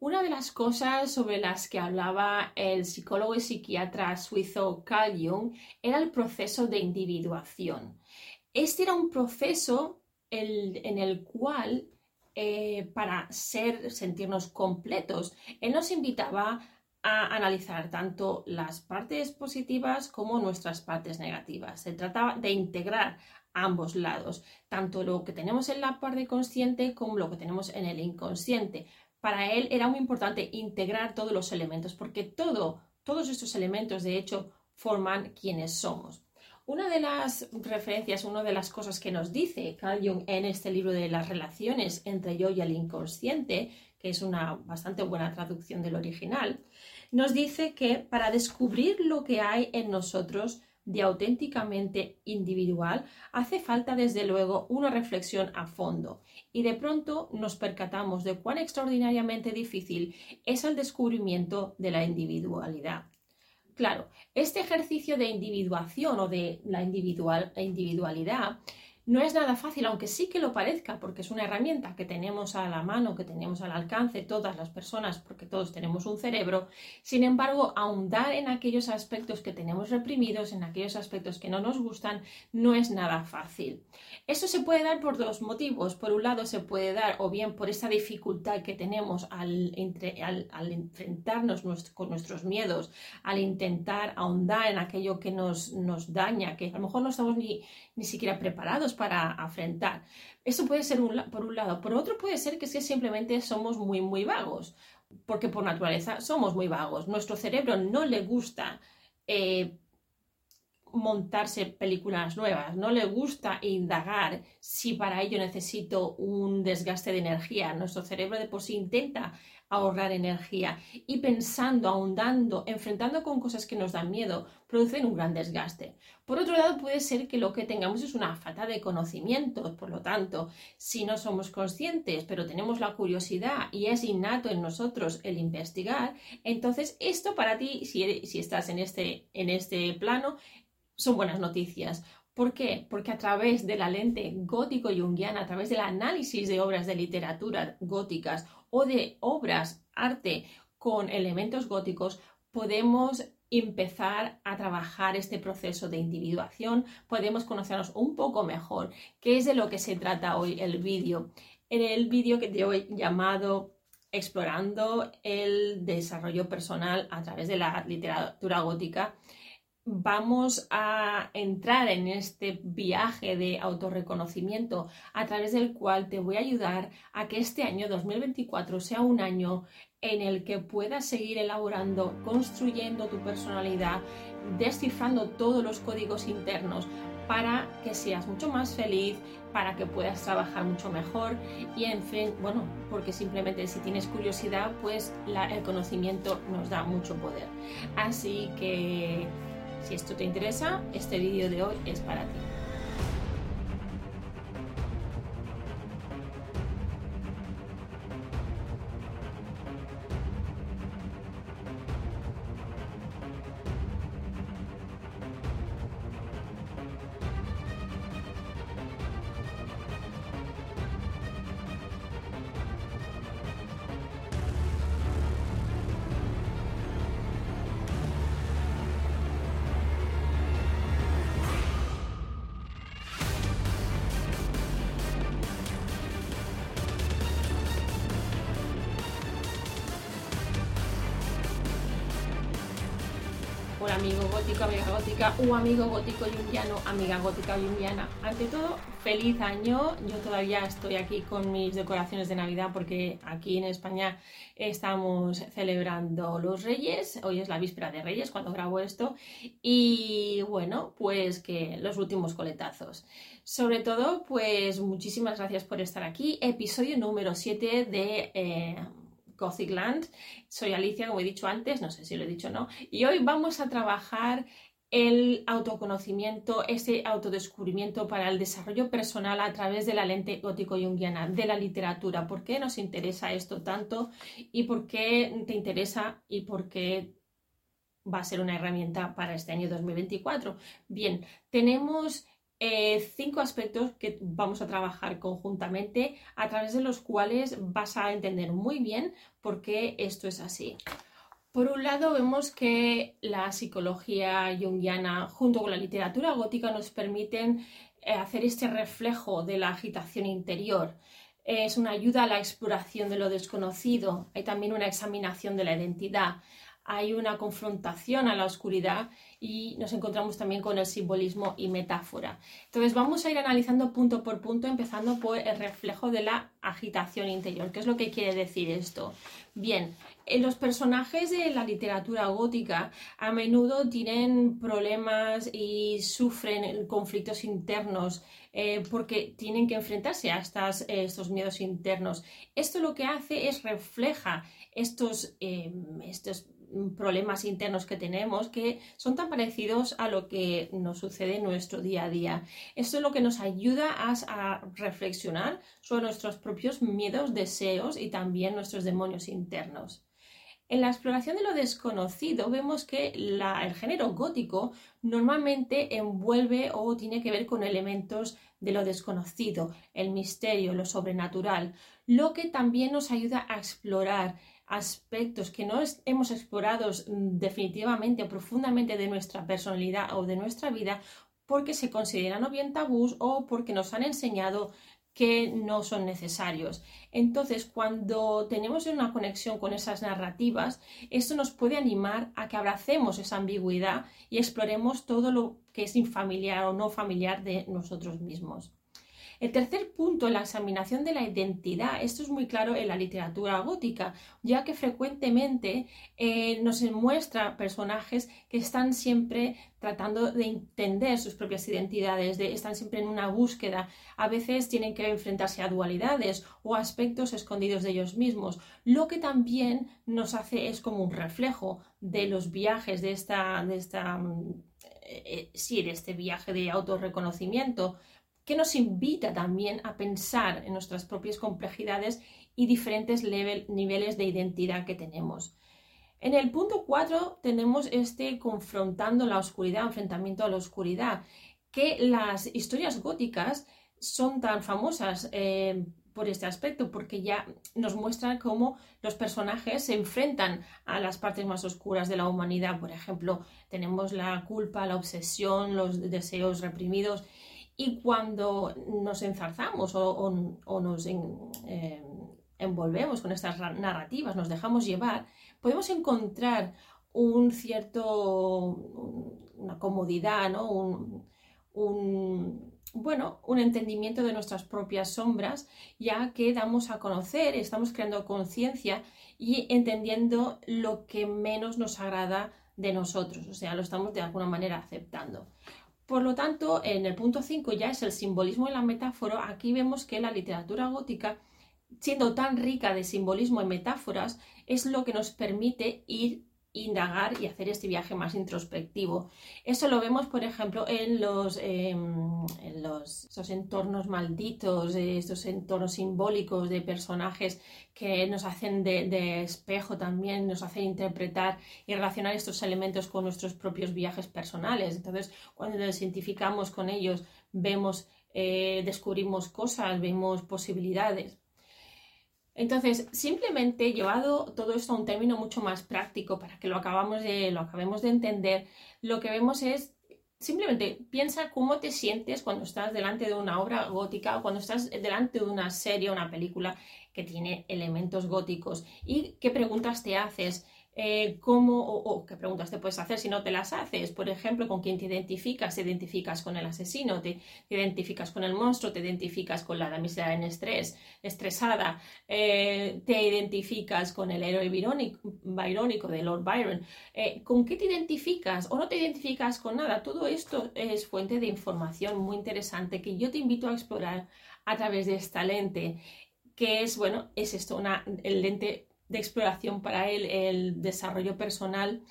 Una de las cosas sobre las que hablaba el psicólogo y psiquiatra suizo Carl Jung era el proceso de individuación. Este era un proceso en el cual, eh, para ser, sentirnos completos, él nos invitaba a analizar tanto las partes positivas como nuestras partes negativas. Se trataba de integrar ambos lados, tanto lo que tenemos en la parte consciente como lo que tenemos en el inconsciente. Para él era muy importante integrar todos los elementos, porque todo, todos estos elementos, de hecho, forman quienes somos. Una de las referencias, una de las cosas que nos dice Carl Jung en este libro de las relaciones entre yo y el inconsciente, que es una bastante buena traducción del original, nos dice que para descubrir lo que hay en nosotros de auténticamente individual, hace falta desde luego una reflexión a fondo y de pronto nos percatamos de cuán extraordinariamente difícil es el descubrimiento de la individualidad. Claro, este ejercicio de individuación o de la individual, individualidad no es nada fácil, aunque sí que lo parezca, porque es una herramienta que tenemos a la mano, que tenemos al alcance todas las personas, porque todos tenemos un cerebro. Sin embargo, ahondar en aquellos aspectos que tenemos reprimidos, en aquellos aspectos que no nos gustan, no es nada fácil. Eso se puede dar por dos motivos. Por un lado, se puede dar o bien por esa dificultad que tenemos al, enfrentarnos con nuestros miedos, al intentar ahondar en aquello que nos, nos daña, que a lo mejor no estamos ni, ni siquiera preparados para afrontar. Eso puede ser por un lado. Por otro puede ser que simplemente somos muy, muy vagos, porque por naturaleza somos muy vagos. Nuestro cerebro no le gusta eh, montarse películas nuevas, no le gusta indagar si para ello necesito un desgaste de energía. Nuestro cerebro de por sí intenta ahorrar energía y pensando, ahondando, enfrentando con cosas que nos dan miedo, producen un gran desgaste. Por otro lado, puede ser que lo que tengamos es una falta de conocimientos, por lo tanto, si no somos conscientes, pero tenemos la curiosidad y es innato en nosotros el investigar, entonces esto para ti, si, estás en este, en este plano, son buenas noticias. ¿Por qué? Porque a través de la lente gótico-junguiana, a través del análisis de obras de literatura góticas o de obras, arte con elementos góticos, podemos empezar a trabajar este proceso de individuación, podemos conocernos un poco mejor, que es de lo que se trata hoy el vídeo. En el vídeo que de hoy llamado Explorando el desarrollo personal a través de la literatura gótica, vamos a entrar en este viaje de autorreconocimiento a través del cual te voy a ayudar a que este año 2024 sea un año en el que puedas seguir elaborando, construyendo tu personalidad, descifrando todos los códigos internos para que seas mucho más feliz, para que puedas trabajar mucho mejor y en fin, bueno, porque simplemente si tienes curiosidad, pues el conocimiento nos da mucho poder. Así que si esto te interesa, este vídeo de hoy es para ti. Amigo gótico, amiga gótica o amigo gótico jungiano, amiga gótica jungiana. Ante todo, feliz año. Yo todavía estoy aquí con mis decoraciones de Navidad porque aquí en España estamos celebrando los Reyes. Hoy es la víspera de Reyes cuando grabo esto. Y bueno, pues que los últimos coletazos. Sobre todo, pues muchísimas gracias por estar aquí. Episodio número 7 de... Eh, Gothic Land. Soy Alicia, como he dicho antes, no sé si lo he dicho o no, y hoy vamos a trabajar el autoconocimiento, ese autodescubrimiento para el desarrollo personal a través de la lente gótico-junguiana, de la literatura. ¿Por qué nos interesa esto tanto y por qué te interesa y por qué va a ser una herramienta para este año 2024? Bien, tenemos eh, cinco aspectos que vamos a trabajar conjuntamente a través de los cuales vas a entender muy bien por qué esto es así. Por un lado, vemos que la psicología junguiana junto con la literatura gótica nos permiten eh, hacer este reflejo de la agitación interior. Es una ayuda a la exploración de lo desconocido. Hay también una examinación de la identidad hay una confrontación a la oscuridad y nos encontramos también con el simbolismo y metáfora. Entonces vamos a ir analizando punto por punto, empezando por el reflejo de la agitación interior. ¿Qué es lo que quiere decir esto? Bien, los personajes de la literatura gótica a menudo tienen problemas y sufren conflictos internos eh, porque tienen que enfrentarse a estos miedos internos. Esto lo que hace es refleja estos, eh, estos problemas internos que tenemos que son tan parecidos a lo que nos sucede en nuestro día a día. Esto es lo que nos ayuda a, reflexionar sobre nuestros propios miedos, deseos y también nuestros demonios internos. En la exploración de lo desconocido vemos que el género gótico normalmente envuelve o tiene que ver con elementos de lo desconocido, el misterio, lo sobrenatural, lo que también nos ayuda a explorar aspectos que no hemos explorado mm, definitivamente o profundamente de nuestra personalidad o de nuestra vida porque se consideran o bien tabús o porque nos han enseñado que no son necesarios. Entonces, cuando tenemos una conexión con esas narrativas, esto nos puede animar a que abracemos esa ambigüedad y exploremos todo lo que es infamiliar o no familiar de nosotros mismos. El tercer punto, la examinación de la identidad. Esto es muy claro en la literatura gótica, ya que frecuentemente eh, nos muestra personajes que están siempre tratando de entender sus propias identidades, están siempre en una búsqueda. A veces tienen que enfrentarse a dualidades o aspectos escondidos de ellos mismos. Lo que también nos hace es como un reflejo de los viajes de esta, de esta mm, eh, eh, sí, de este viaje de autorreconocimiento que nos invita también a pensar en nuestras propias complejidades y diferentes niveles de identidad que tenemos. En el punto 4 tenemos este confrontando la oscuridad, enfrentamiento a la oscuridad, que las historias góticas son tan famosas eh, por este aspecto, porque ya nos muestran cómo los personajes se enfrentan a las partes más oscuras de la humanidad. Por ejemplo, tenemos la culpa, la obsesión, los deseos reprimidos y cuando nos enzarzamos o, nos eh, envolvemos con estas narrativas, nos dejamos llevar, podemos encontrar un cierto, una comodidad, ¿no? un, bueno, un entendimiento de nuestras propias sombras, ya que damos a conocer, estamos creando conciencia y entendiendo lo que menos nos agrada de nosotros, o sea, lo estamos de alguna manera aceptando. Por lo tanto, en el punto 5 ya es el simbolismo y la metáfora. Aquí vemos que la literatura gótica, siendo tan rica de simbolismo y metáforas, es lo que nos permite ir indagar y hacer este viaje más introspectivo. Eso lo vemos, por ejemplo, en los, em, esos entornos malditos, estos entornos simbólicos de personajes que nos hacen de, espejo también, nos hacen interpretar y relacionar estos elementos con nuestros propios viajes personales. Entonces, cuando nos identificamos con ellos, vemos, eh, descubrimos cosas, vemos posibilidades. Entonces, simplemente llevado todo esto a un término mucho más práctico para que lo, de, lo acabemos de entender, lo que vemos es simplemente piensa cómo te sientes cuando estás delante de una obra gótica o cuando estás delante de una serie una película que tiene elementos góticos y qué preguntas te haces eh, cómo o, qué preguntas te puedes hacer si no te las haces. Por ejemplo, con quién te identificas, te identificas con el asesino, te, identificas con el monstruo, te identificas con la damisela en estrés, estresada, eh, te identificas con el héroe byrónico de Lord Byron. Eh, ¿Con qué te identificas o no te identificas con nada? Todo esto es fuente de información muy interesante que yo te invito a explorar a través de esta lente que es, bueno, es esto, una lente de exploración para él, el desarrollo personal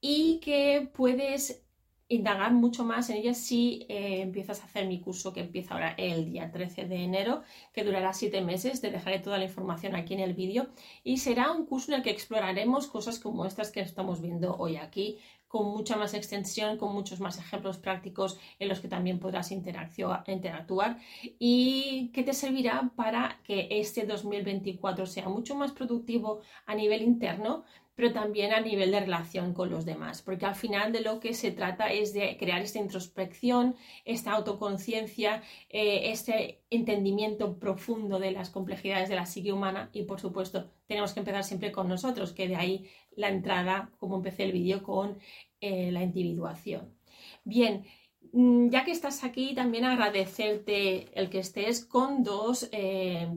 y que puedes indagar mucho más en ella si eh, empiezas a hacer mi curso que empieza ahora el día 13 de enero, que durará siete meses. Te dejaré toda la información aquí en el vídeo y será un curso en el que exploraremos cosas como estas que estamos viendo hoy aquí, con mucha más extensión, con muchos más ejemplos prácticos en los que también podrás interactuar. Y que te servirá para que este 2024 sea mucho más productivo a nivel interno, pero también a nivel de relación con los demás, porque al final de lo que se trata es de crear esta introspección, esta autoconciencia, eh, este entendimiento profundo de las complejidades de la psique humana y por supuesto tenemos que empezar siempre con nosotros, que de ahí la entrada, como empecé el vídeo, con eh, la individuación. Bien, mm, ya que estás aquí, también agradecerte el que estés con dos eh,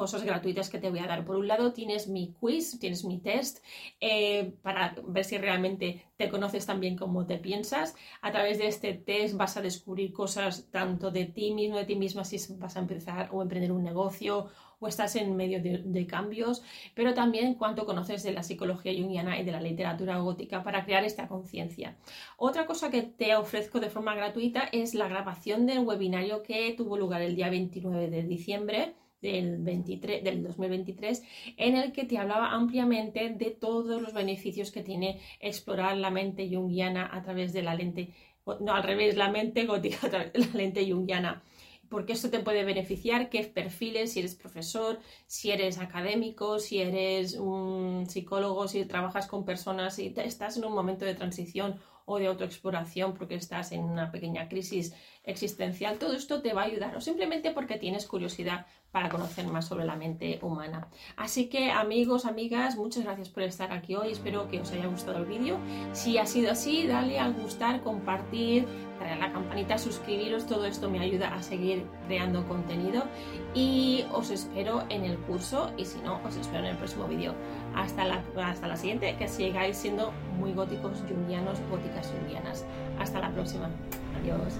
cosas gratuitas que te voy a dar. Por un lado tienes mi quiz, tienes mi test eh, para ver si realmente te conoces tan bien como te piensas. A través de este test vas a descubrir cosas tanto de ti mismo, de ti misma, si vas a empezar o emprender un negocio o estás en medio de, cambios, pero también cuánto conoces de la psicología junguiana y de la literatura gótica para crear esta conciencia. Otra cosa que te ofrezco de forma gratuita es la grabación del webinario que tuvo lugar el día 29 de diciembre del, 23, del 2023, en el que te hablaba ampliamente de todos los beneficios que tiene explorar la mente junguiana a través de la lente, no al revés, la mente gótica a través de la lente junguiana. Porque esto te puede beneficiar, qué perfiles, si eres profesor, si eres académico, si eres un psicólogo, si trabajas con personas, si estás en un momento de transición o de autoexploración porque estás en una pequeña crisis existencial, todo esto te va a ayudar o simplemente porque tienes curiosidad para conocer más sobre la mente humana. Así que amigos, amigas, muchas gracias por estar aquí hoy. Espero que os haya gustado el vídeo. Si ha sido así, dale al gustar, compartir, darle la campanita, suscribiros. Todo esto me ayuda a seguir creando contenido. Y os espero en el curso y si no, os espero en el próximo vídeo. Hasta la, hasta la siguiente, que sigáis siendo muy góticos jungianos, góticas jungianas. Hasta la próxima. Adiós.